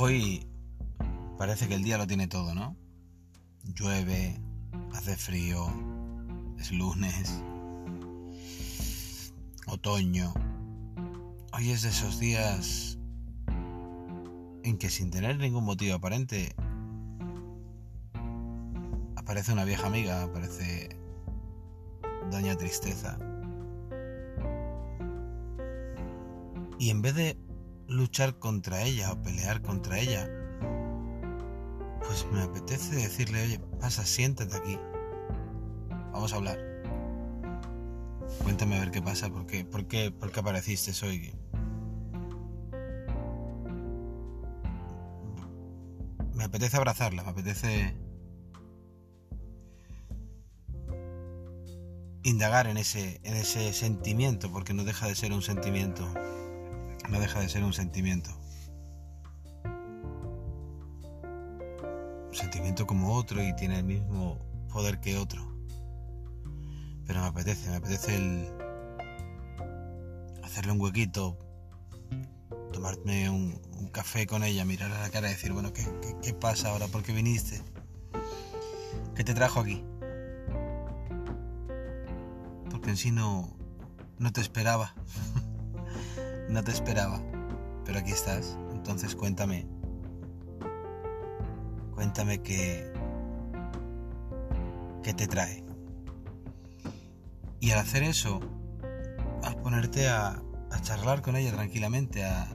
Hoy parece que el día lo tiene todo, ¿no? Llueve, hace frío, es lunes, otoño. Hoy es de esos días en que sin tener ningún motivo aparente aparece una vieja amiga, aparece Doña Tristeza. Y en vez de luchar contra ella o pelear contra ella, pues me apetece decirle, oye, pasa, siéntate aquí. Vamos a hablar. Cuéntame a ver qué pasa, por qué, por qué, por qué apareciste hoy. Me apetece abrazarla, me apetece indagar en ese, en ese sentimiento, porque no deja de ser un sentimiento no deja de ser un sentimiento. Un sentimiento como otro y tiene el mismo poder que otro. Pero me apetece, me apetece el hacerle un huequito, tomarme un, café con ella, mirar a la cara y decir, bueno, ¿qué, qué pasa ahora? ¿Por qué viniste? ¿Qué te trajo aquí? Porque en sí no, no te esperaba. No te esperaba, pero aquí estás. Entonces cuéntame. Cuéntame qué, qué te trae. Y al hacer eso, al ponerte a, charlar con ella tranquilamente, a,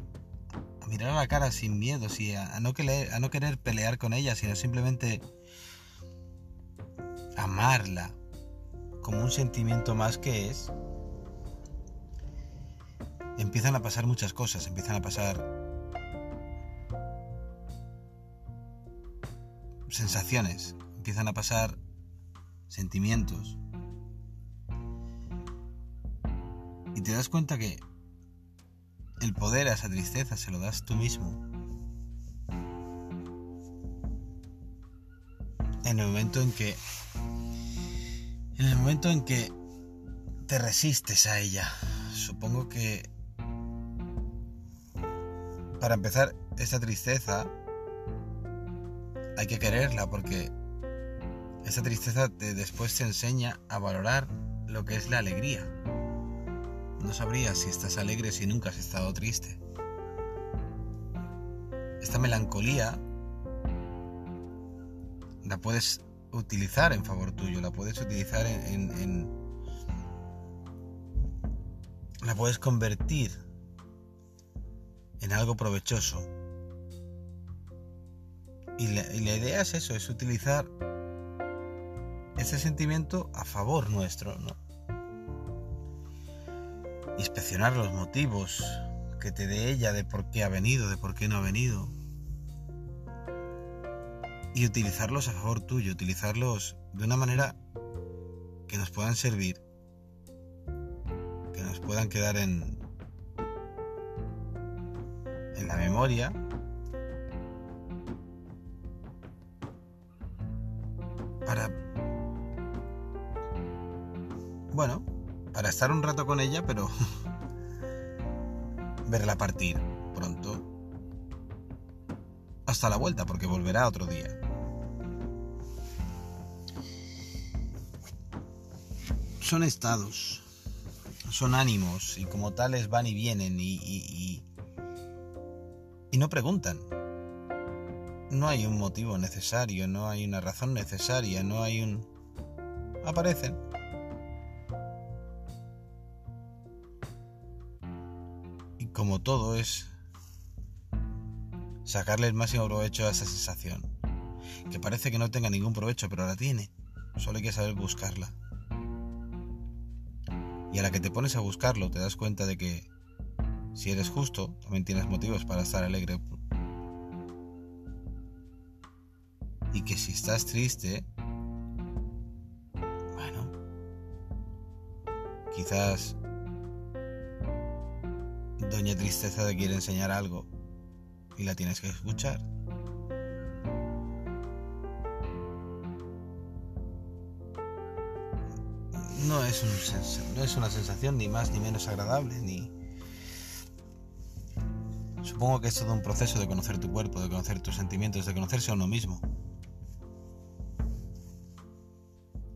mirar a la cara sin miedo, a, no querer, a no querer pelear con ella, sino simplemente amarla como un sentimiento más que es, empiezan a pasar muchas cosas, empiezan a pasar sensaciones, empiezan a pasar sentimientos. Y te das cuenta que el poder a esa tristeza se lo das tú mismo. En el momento en que en el momento en que te resistes a ella, supongo que para empezar, esa tristeza hay que quererla porque esa tristeza te, después te enseña a valorar lo que es la alegría. No sabrías si estás alegre si nunca has estado triste. Esta melancolía la puedes utilizar en favor tuyo, la puedes utilizar en la puedes convertir en algo provechoso. Y la, idea es eso, es utilizar ese sentimiento a favor nuestro, ¿no? Inspeccionar los motivos que te dé ella de por qué ha venido, de por qué no ha venido. Y utilizarlos a favor tuyo, utilizarlos de una manera que nos puedan servir, que nos puedan quedar en, la memoria. Para bueno para estar un rato con ella pero verla partir pronto. Hasta la vuelta porque volverá otro día. Son estados son ánimos y como tales van y vienen y no preguntan. No hay un motivo necesario, no hay una razón necesaria, no hay un... aparecen. Y como todo es sacarle el máximo provecho a esa sensación, que parece que no tenga ningún provecho, pero la tiene. Solo hay que saber buscarla. Y a la que te pones a buscarlo te das cuenta de que si eres justo, también tienes motivos para estar alegre. Y que si estás triste, bueno, quizás Doña Tristeza te quiere enseñar algo y la tienes que escuchar. No es, un, no es una sensación ni más ni menos agradable, ni, Supongo que es todo un proceso de conocer tu cuerpo, de conocer tus sentimientos, de conocerse a uno mismo.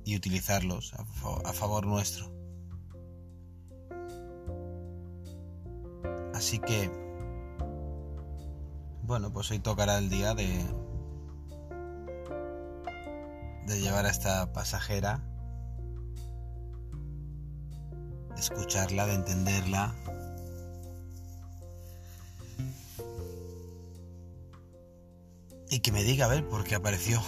Y utilizarlos a, favor nuestro. Así que, bueno, pues hoy tocará el día de, de llevar a esta pasajera, de escucharla, de entenderla, y que me diga a ver por qué apareció.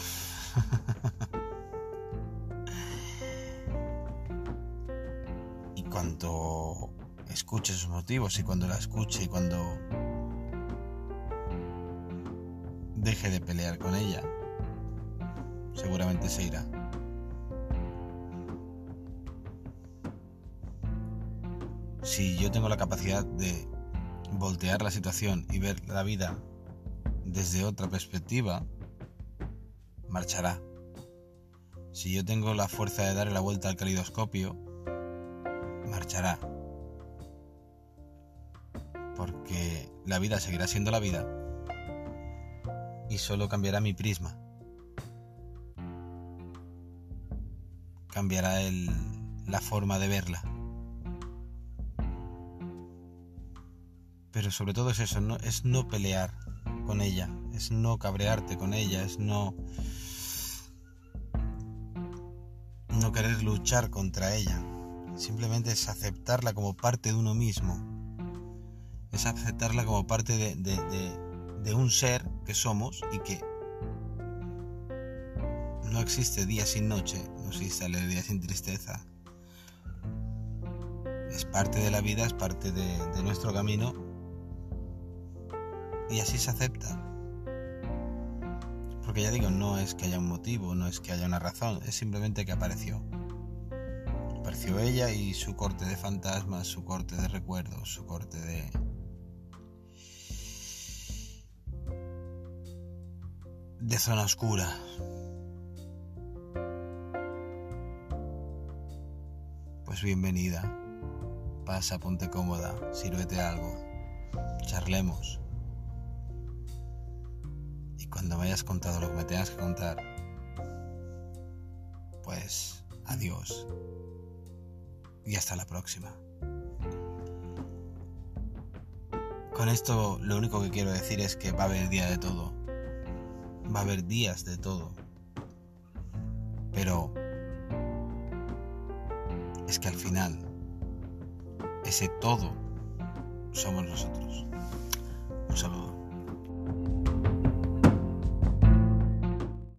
y cuando escuche sus motivos y cuando la escuche y cuando deje de pelear con ella, seguramente se irá. Si yo tengo la capacidad de voltear la situación y ver la vida desde otra perspectiva, marchará. Si yo tengo la fuerza de darle la vuelta al calidoscopio, marchará. Porque la vida seguirá siendo la vida y solo cambiará mi prisma. Cambiará el, la forma de verla. Pero sobre todo es eso, no, es no pelear con ella, es no cabrearte con ella, es no no querer luchar contra ella. Simplemente es aceptarla como parte de uno mismo. Es aceptarla como parte de, de un ser que somos y que no existe día sin noche, no existe alegría sin tristeza. Es parte de la vida, es parte de nuestro camino y así se acepta. Porque ya digo, no es que haya un motivo, no es que haya una razón, es simplemente que apareció. Apareció ella y su corte de fantasmas, su corte de recuerdos, su corte de... de zona oscura. Pues bienvenida. Pasa, ponte cómoda, sírvete algo. Charlemos cuando me hayas contado lo que me tengas que contar, pues adiós y hasta la próxima. Con esto lo único que quiero decir es que va a haber día de todo. Va a haber días de todo. Pero es que al final ese todo somos nosotros. Un saludo.